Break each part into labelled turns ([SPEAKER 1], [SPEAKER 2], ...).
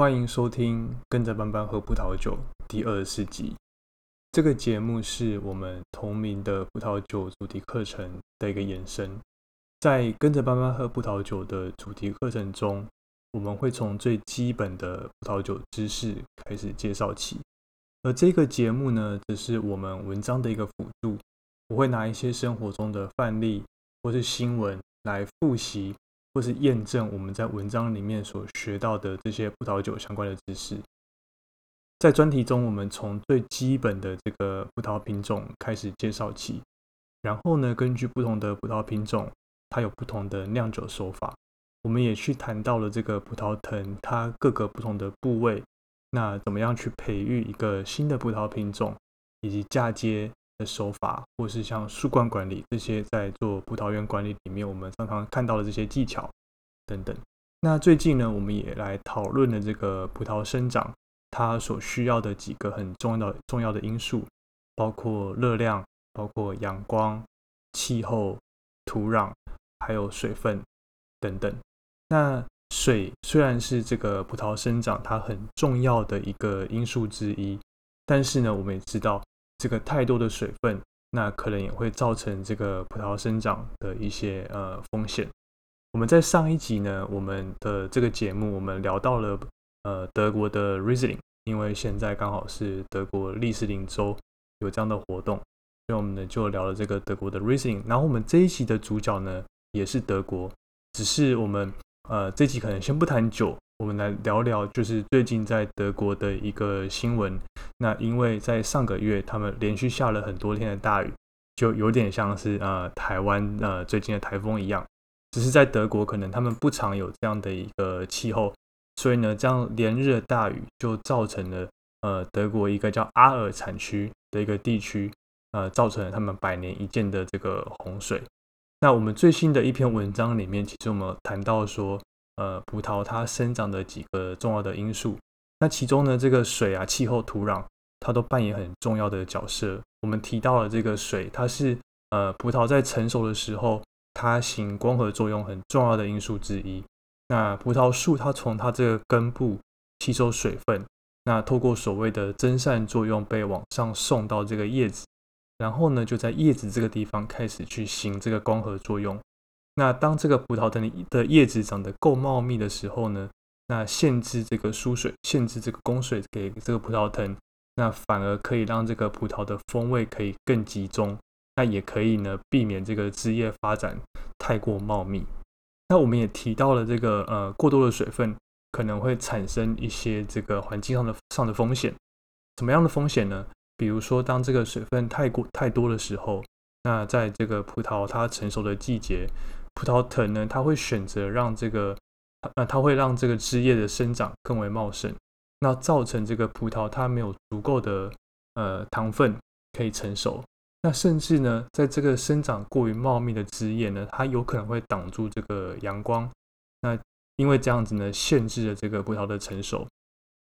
[SPEAKER 1] 欢迎收听《跟着班班喝葡萄酒》第二十四集。这个节目是我们同名的葡萄酒主题课程的一个延伸。在跟着班班喝葡萄酒的主题课程中，我们会从最基本的葡萄酒知识开始介绍起。而这个节目呢，则是我们文章的一个辅助。我会拿一些生活中的范例或是新闻来复习。或是验证我们在文章里面所学到的这些葡萄酒相关的知识。在专题中，我们从最基本的这个葡萄品种开始介绍起，然后呢，根据不同的葡萄品种，它有不同的酿酒手法。我们也去谈到了这个葡萄藤它各个不同的部位，那怎么样去培育一个新的葡萄品种，以及嫁接的手法，或是像树冠管理这些，在做葡萄园管理里面，我们常常看到的这些技巧等等。那最近呢，我们也来讨论了这个葡萄生长它所需要的几个很重要的重要的因素，包括热量、包括阳光、气候、土壤，还有水分等等。那水虽然是这个葡萄生长它很重要的一个因素之一，但是呢，我们也知道。这个太多的水分，那可能也会造成这个葡萄生长的一些呃风险。我们在上一集呢，我们的这个节目我们聊到了呃德国的 Riesling，因为现在刚好是德国利斯林州有这样的活动，所以我们呢就聊了这个德国的 Riesling。然后我们这一集的主角呢也是德国，只是我们呃这集可能先不谈酒。我们来聊聊，就是最近在德国的一个新闻。那因为在上个月，他们连续下了很多天的大雨，就有点像是呃台湾呃最近的台风一样。只是在德国，可能他们不常有这样的一个气候，所以呢，这样连日的大雨就造成了呃德国一个叫阿尔产区的一个地区，呃，造成了他们百年一见的这个洪水。那我们最新的一篇文章里面，其实我们谈到说。呃，葡萄它生长的几个重要的因素，那其中呢，这个水啊、气候、土壤，它都扮演很重要的角色。我们提到了这个水，它是呃葡萄在成熟的时候，它行光合作用很重要的因素之一。那葡萄树它从它这个根部吸收水分，那透过所谓的蒸散作用被往上送到这个叶子，然后呢，就在叶子这个地方开始去行这个光合作用。那当这个葡萄藤的叶子长得够茂密的时候呢，那限制这个输水，限制这个供水给这个葡萄藤，那反而可以让这个葡萄的风味可以更集中，那也可以呢避免这个枝叶发展太过茂密。那我们也提到了这个呃过多的水分可能会产生一些这个环境上的上的风险。什么样的风险呢？比如说当这个水分太过太多的时候，那在这个葡萄它成熟的季节。葡萄藤呢，它会选择让这个，呃，它会让这个枝叶的生长更为茂盛，那造成这个葡萄它没有足够的呃糖分可以成熟，那甚至呢，在这个生长过于茂密的枝叶呢，它有可能会挡住这个阳光，那因为这样子呢，限制了这个葡萄的成熟。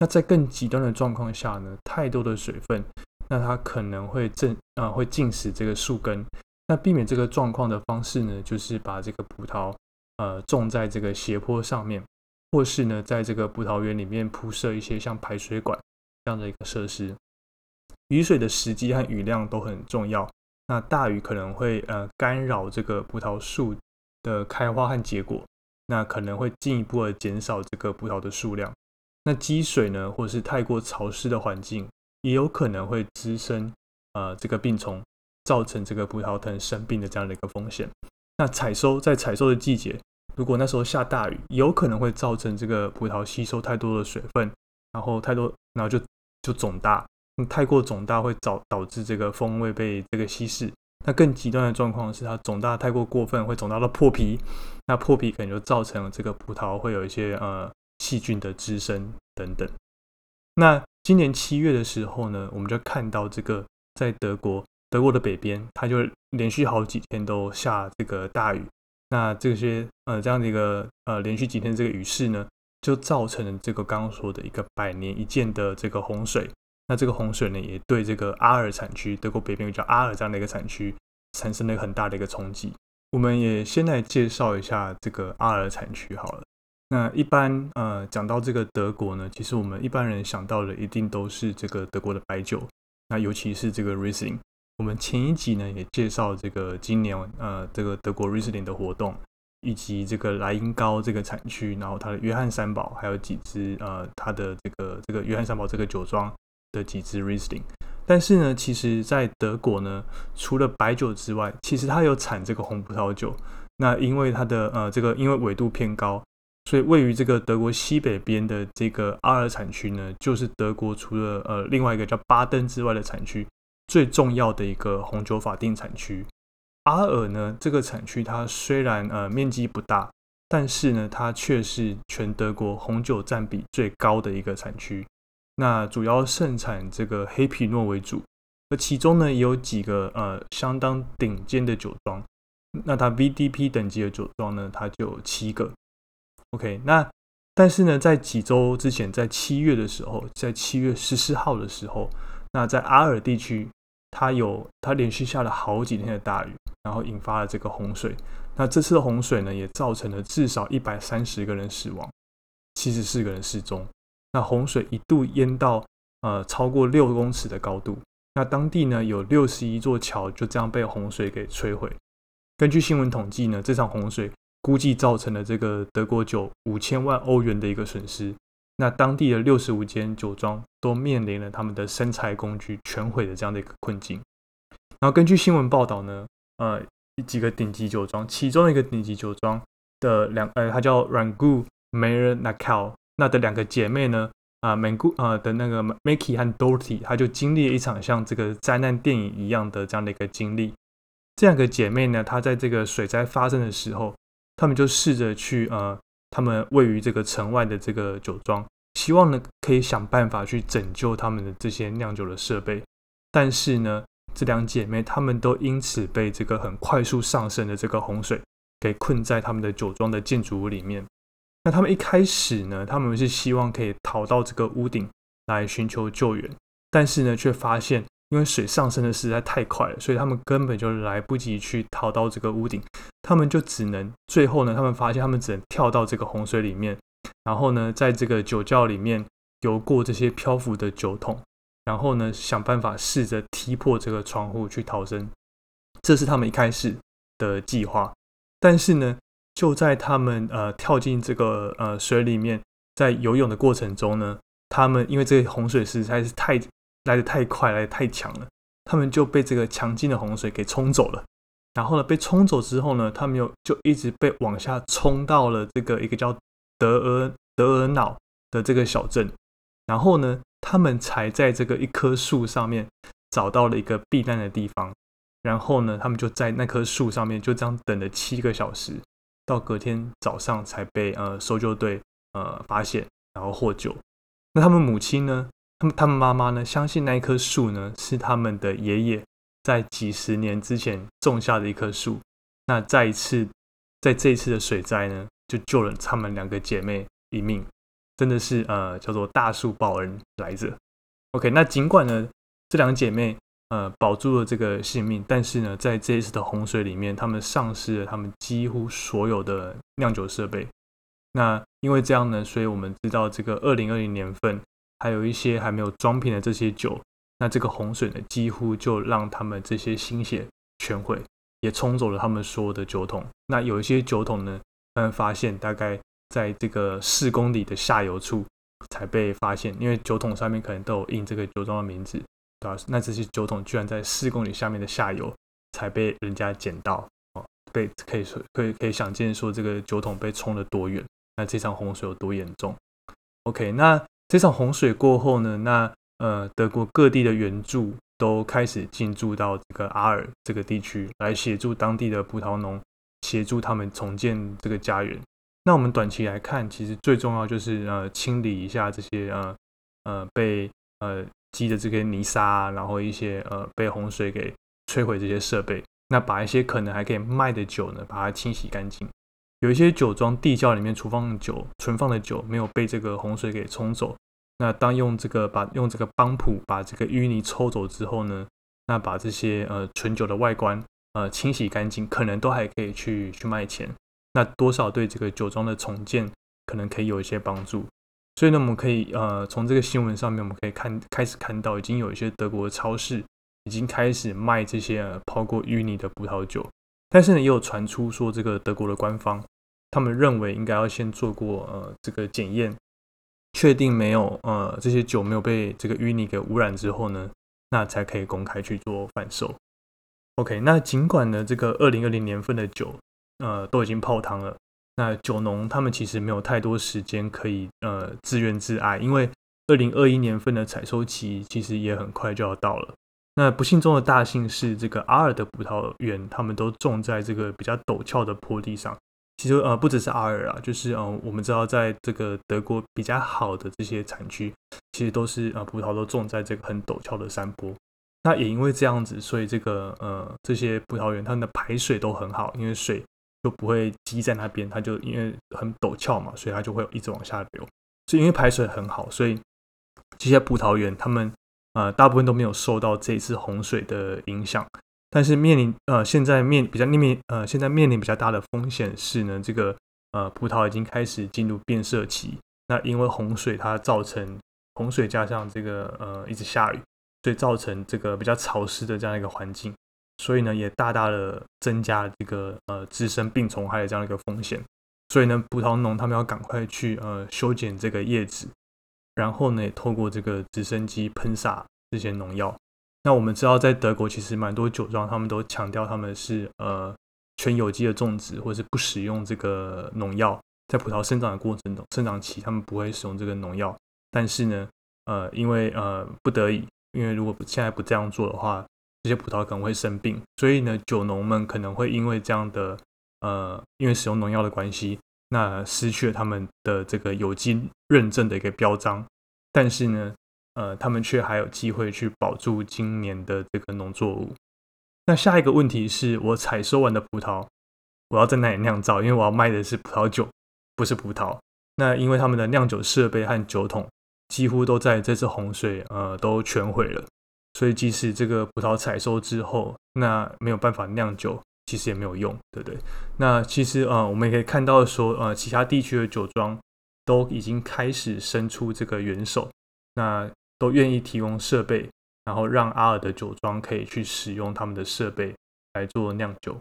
[SPEAKER 1] 那在更极端的状况下呢，太多的水分，那它可能会震啊，会浸死这个树根。那避免这个状况的方式呢，就是把这个葡萄呃种在这个斜坡上面，或是呢在这个葡萄园里面铺设一些像排水管这样的一个设施。雨水的时机和雨量都很重要。那大雨可能会呃干扰这个葡萄树的开花和结果，那可能会进一步的减少这个葡萄的数量。那积水呢，或是太过潮湿的环境，也有可能会滋生呃这个病虫。造成这个葡萄藤生病的这样的一个风险。那采收在采收的季节，如果那时候下大雨，有可能会造成这个葡萄吸收太多的水分，然后太多，然后就就肿大。太过肿大会导导致这个风味被这个稀释。那更极端的状况是它肿大太过过分，会肿大到破皮。那破皮可能就造成了这个葡萄会有一些呃细菌的滋生等等。那今年七月的时候呢，我们就看到这个在德国。德国的北边，它就连续好几天都下这个大雨。那这些呃这样的一个呃连续几天这个雨势呢，就造成了这个刚刚说的一个百年一见的这个洪水。那这个洪水呢，也对这个阿尔产区，德国北边叫阿尔这样的一个产区，产生了很大的一个冲击。我们也先来介绍一下这个阿尔产区好了。那一般呃讲到这个德国呢，其实我们一般人想到的一定都是这个德国的白酒，那尤其是这个 Riesling。我们前一集呢也介绍这个今年呃这个德国 Riesling 的活动，以及这个莱茵高这个产区，然后它的约翰三堡还有几支呃它的这个这个约翰三堡这个酒庄的几支 Riesling。但是呢，其实在德国呢，除了白酒之外，其实它有产这个红葡萄酒。那因为它的呃这个因为纬度偏高。所以位于这个德国西北边的这个阿尔产区呢，就是德国除了呃另外一个叫巴登之外的产区最重要的一个红酒法定产区。阿尔呢这个产区它虽然呃面积不大，但是呢它却是全德国红酒占比最高的一个产区。那主要盛产这个黑皮诺为主，而其中呢也有几个呃相当顶尖的酒庄。那它 VDP 等级的酒庄呢，它就有七个。OK，那但是呢，在几周之前，在七月的时候，在七月十四号的时候，那在阿尔地区，它有它连续下了好几天的大雨，然后引发了这个洪水。那这次的洪水呢，也造成了至少一百三十个人死亡，七十四个人失踪。那洪水一度淹到呃超过六公尺的高度，那当地呢有六十一座桥就这样被洪水给摧毁。根据新闻统计呢，这场洪水。估计造成了这个德国酒五千万欧元的一个损失。那当地的六十五间酒庄都面临了他们的生产工具全毁的这样的一个困境。然后根据新闻报道呢，呃，几个顶级酒庄，其中一个顶级酒庄的两，呃，它叫 Rangu Mayer Nakal，那的两个姐妹呢，啊，Mangu 啊的那个 Maki 和 Dorothy，她就经历了一场像这个灾难电影一样的这样的一个经历。这两个姐妹呢，她在这个水灾发生的时候。他们就试着去呃，他们位于这个城外的这个酒庄，希望呢可以想办法去拯救他们的这些酿酒的设备。但是呢，这两姐妹她们都因此被这个很快速上升的这个洪水给困在他们的酒庄的建筑物里面。那他们一开始呢，他们是希望可以逃到这个屋顶来寻求救援，但是呢，却发现。因为水上升的实在太快了，所以他们根本就来不及去逃到这个屋顶，他们就只能最后呢，他们发现他们只能跳到这个洪水里面，然后呢，在这个酒窖里面游过这些漂浮的酒桶，然后呢，想办法试着踢破这个窗户去逃生。这是他们一开始的计划。但是呢，就在他们呃跳进这个呃水里面，在游泳的过程中呢，他们因为这个洪水实在是太。来的太快，来的太强了，他们就被这个强劲的洪水给冲走了。然后呢，被冲走之后呢，他们又就一直被往下冲到了这个一个叫德尔德尔瑙的这个小镇。然后呢，他们才在这个一棵树上面找到了一个避难的地方。然后呢，他们就在那棵树上面就这样等了七个小时，到隔天早上才被呃搜救队呃发现，然后获救。那他们母亲呢？他们他们妈妈呢，相信那一棵树呢是他们的爷爷在几十年之前种下的一棵树。那再一次，在这一次的水灾呢，就救了他们两个姐妹一命，真的是呃叫做大树报恩来着。OK，那尽管呢这两姐妹呃保住了这个性命，但是呢在这一次的洪水里面，他们丧失了他们几乎所有的酿酒设备。那因为这样呢，所以我们知道这个二零二零年份。还有一些还没有装瓶的这些酒，那这个洪水呢，几乎就让他们这些心血全毁，也冲走了他们所有的酒桶。那有一些酒桶呢，他们发现大概在这个四公里的下游处才被发现，因为酒桶上面可能都有印这个酒庄的名字，对吧？那这些酒桶居然在四公里下面的下游才被人家捡到，哦，被可以说可以可以想见说这个酒桶被冲了多远，那这场洪水有多严重？OK，那。这场洪水过后呢，那呃德国各地的援助都开始进驻到这个阿尔这个地区，来协助当地的葡萄农，协助他们重建这个家园。那我们短期来看，其实最重要就是呃清理一下这些呃呃被呃积的这些泥沙，然后一些呃被洪水给摧毁这些设备，那把一些可能还可以卖的酒呢，把它清洗干净。有一些酒庄地窖里面储放的酒、存放的酒没有被这个洪水给冲走。那当用这个把用这个帮浦把这个淤泥抽走之后呢，那把这些呃纯酒的外观呃清洗干净，可能都还可以去去卖钱。那多少对这个酒庄的重建可能可以有一些帮助。所以呢，我们可以呃从这个新闻上面，我们可以看开始看到，已经有一些德国的超市已经开始卖这些呃泡过淤泥的葡萄酒。但是呢，也有传出说，这个德国的官方他们认为应该要先做过呃这个检验，确定没有呃这些酒没有被这个淤泥给污染之后呢，那才可以公开去做贩售。OK，那尽管呢这个二零二零年份的酒呃都已经泡汤了。那酒农他们其实没有太多时间可以呃自怨自艾，因为二零二一年份的采收期其实也很快就要到了。那不幸中的大幸是，这个阿尔的葡萄园他们都种在这个比较陡峭的坡地上。其实呃不只是阿尔啊，就是呃我们知道在这个德国比较好的这些产区，其实都是呃葡萄都种在这个很陡峭的山坡。那也因为这样子，所以这个呃这些葡萄园它们的排水都很好，因为水。就不会积在那边，它就因为很陡峭嘛，所以它就会一直往下流。所以因为排水很好，所以这些葡萄园他们呃大部分都没有受到这次洪水的影响。但是面临呃现在面比较面呃现在面临比较大的风险是呢，这个呃葡萄已经开始进入变色期。那因为洪水它造成洪水加上这个呃一直下雨，所以造成这个比较潮湿的这样一个环境。所以呢，也大大的增加这个呃滋生病虫害的这样一个风险。所以呢，葡萄农他们要赶快去呃修剪这个叶子，然后呢，也透过这个直升机喷洒这些农药。那我们知道，在德国其实蛮多酒庄他们都强调他们是呃全有机的种植，或者是不使用这个农药，在葡萄生长的过程中，生长期他们不会使用这个农药。但是呢，呃，因为呃不得已，因为如果现在不这样做的话。这些葡萄可能会生病，所以呢，酒农们可能会因为这样的呃，因为使用农药的关系，那失去了他们的这个有机认证的一个标章。但是呢，呃，他们却还有机会去保住今年的这个农作物。那下一个问题是我采收完的葡萄，我要在哪里酿造？因为我要卖的是葡萄酒，不是葡萄。那因为他们的酿酒设备和酒桶几乎都在这次洪水呃都全毁了。所以，即使这个葡萄采收之后，那没有办法酿酒，其实也没有用，对不对？那其实呃，我们也可以看到说，呃，其他地区的酒庄都已经开始伸出这个援手，那都愿意提供设备，然后让阿尔的酒庄可以去使用他们的设备来做酿酒。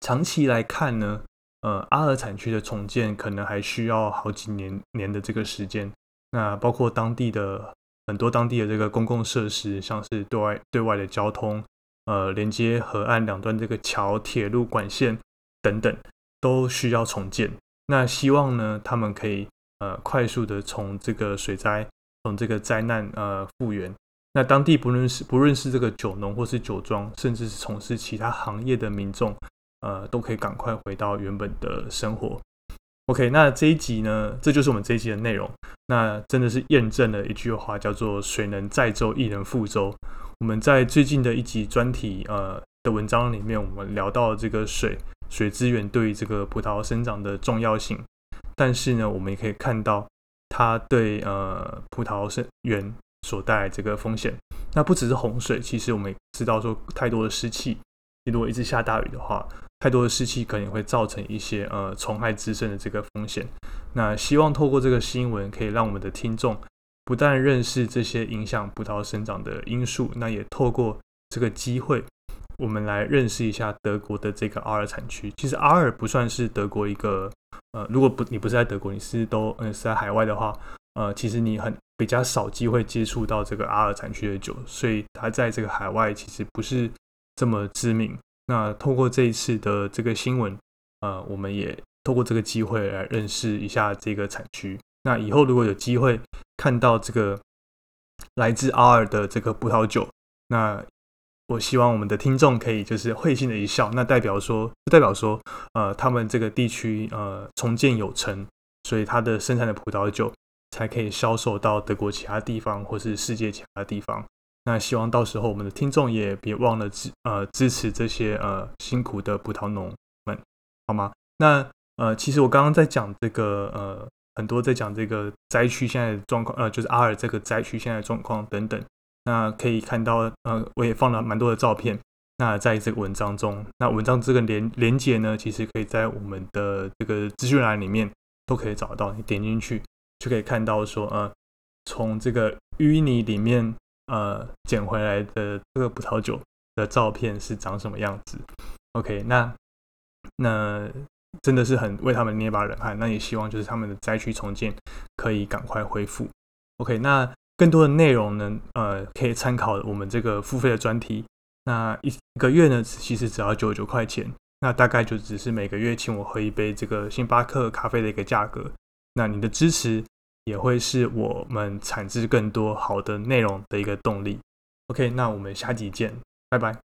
[SPEAKER 1] 长期来看呢，呃，阿尔产区的重建可能还需要好几年年的这个时间，那包括当地的。很多当地的这个公共设施，像是对外对外的交通，呃，连接河岸两端这个桥、铁路管线等等，都需要重建。那希望呢，他们可以呃快速的从这个水灾、从这个灾难呃复原。那当地不论是不论是这个酒农或是酒庄，甚至是从事其他行业的民众，呃，都可以赶快回到原本的生活。OK，那这一集呢，这就是我们这一集的内容。那真的是验证了一句话，叫做“水能载舟，亦能覆舟”。我们在最近的一集专题呃的文章里面，我们聊到这个水水资源对于这个葡萄生长的重要性。但是呢，我们也可以看到它对呃葡萄生源所带来这个风险。那不只是洪水，其实我们也知道说，太多的湿气，如果一直下大雨的话。太多的湿气可能会造成一些呃虫害滋生的这个风险。那希望透过这个新闻，可以让我们的听众不但认识这些影响葡萄生长的因素，那也透过这个机会，我们来认识一下德国的这个阿尔产区。其实阿尔不算是德国一个呃，如果不你不是在德国，你是都嗯是在海外的话，呃，其实你很比较少机会接触到这个阿尔产区的酒，所以它在这个海外其实不是这么知名。那透过这一次的这个新闻，呃，我们也透过这个机会来认识一下这个产区。那以后如果有机会看到这个来自阿尔的这个葡萄酒，那我希望我们的听众可以就是会心的一笑，那代表说，代表说，呃，他们这个地区呃重建有成，所以它的生产的葡萄酒才可以销售到德国其他地方或是世界其他地方。那希望到时候我们的听众也别忘了支呃支持这些呃辛苦的葡萄农们，好吗？那呃其实我刚刚在讲这个呃很多在讲这个灾区现在的状况呃就是阿尔这个灾区现在的状况等等，那可以看到呃我也放了蛮多的照片，那在这个文章中，那文章这个连连接呢，其实可以在我们的这个资讯栏里面都可以找到。你点进去就可以看到说，呃，从这个淤泥里面呃捡回来的这个葡萄酒的照片是长什么样子。OK，那那真的是很为他们捏把冷汗。那也希望就是他们的灾区重建可以赶快恢复。OK，那更多的内容呢，呃，可以参考我们这个付费的专题。那一一个月呢，其实只要九九块钱，那大概就只是每个月请我喝一杯这个星巴克咖啡的一个价格。那你的支持也会是我们产制更多好的内容的一个动力。OK，那我们下集见，拜拜。